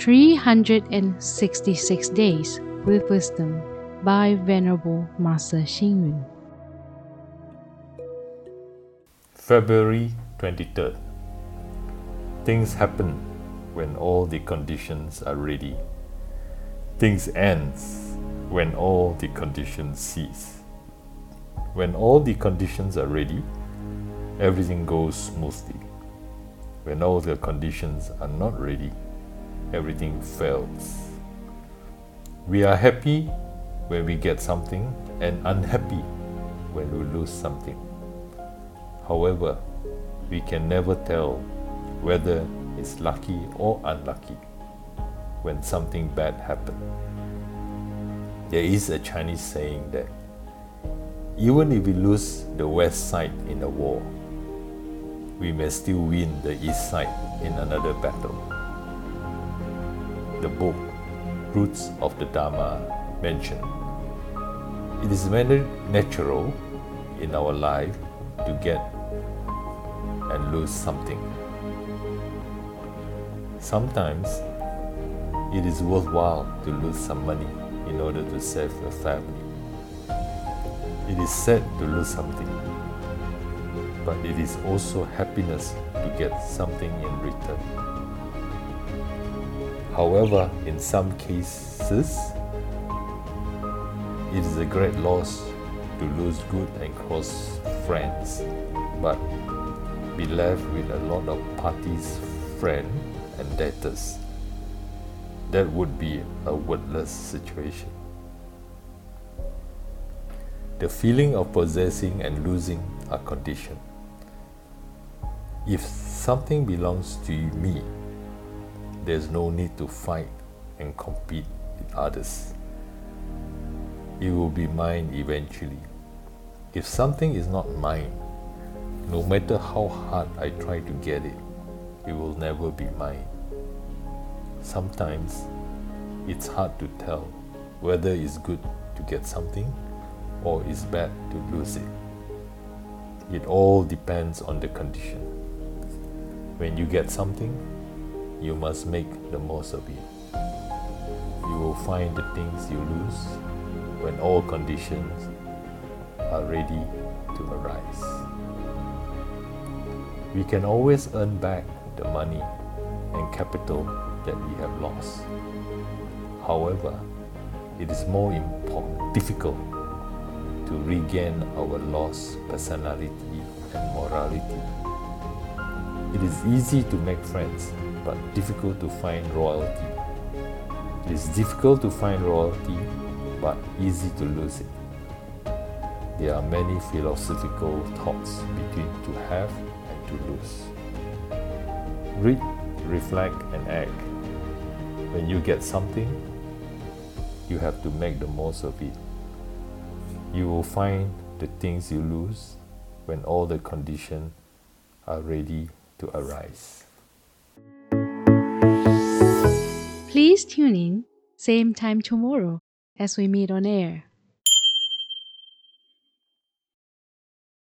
366 Days with Wisdom by Venerable Master Xing Yun. February 23rd. Things happen when all the conditions are ready. Things ends when all the conditions cease. When all the conditions are ready, everything goes smoothly. When all the conditions are not ready, everything fails. We are happy when we get something and unhappy when we lose something. However, we can never tell whether it's lucky or unlucky when something bad happens. There is a Chinese saying that even if we lose the west side in a war, we may still win the east side in another battle. The book Roots of the Dharma mentioned it is very natural in our life to get and lose something. Sometimes it is worthwhile to lose some money in order to save a family. It is sad to lose something but it is also happiness to get something in return. However, in some cases, it is a great loss to lose good and close friends, but be left with a lot of parties, friends, and debtors. That would be a worthless situation. The feeling of possessing and losing are conditioned. If something belongs to me, there's no need to fight and compete with others. It will be mine eventually. If something is not mine, no matter how hard I try to get it, it will never be mine. Sometimes it's hard to tell whether it's good to get something or it's bad to lose it. It all depends on the condition. When you get something, you must make the most of it. You will find the things you lose when all conditions are ready to arise. We can always earn back the money and capital that we have lost. However, it is more important, difficult to regain our lost personality and morality it is easy to make friends, but difficult to find royalty. It is difficult to find royalty, but easy to lose it. There are many philosophical thoughts between to have and to lose. Read, reflect, and act. When you get something, you have to make the most of it. You will find the things you lose when all the conditions are ready to arise. Please tune in, same time tomorrow as we meet on air.